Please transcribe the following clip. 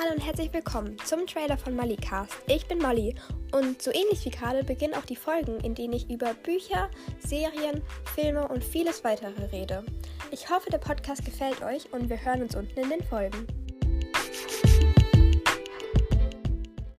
Hallo und herzlich willkommen zum Trailer von Mollycast. Ich bin Molly und so ähnlich wie gerade beginnen auch die Folgen, in denen ich über Bücher, Serien, Filme und vieles weitere rede. Ich hoffe, der Podcast gefällt euch und wir hören uns unten in den Folgen.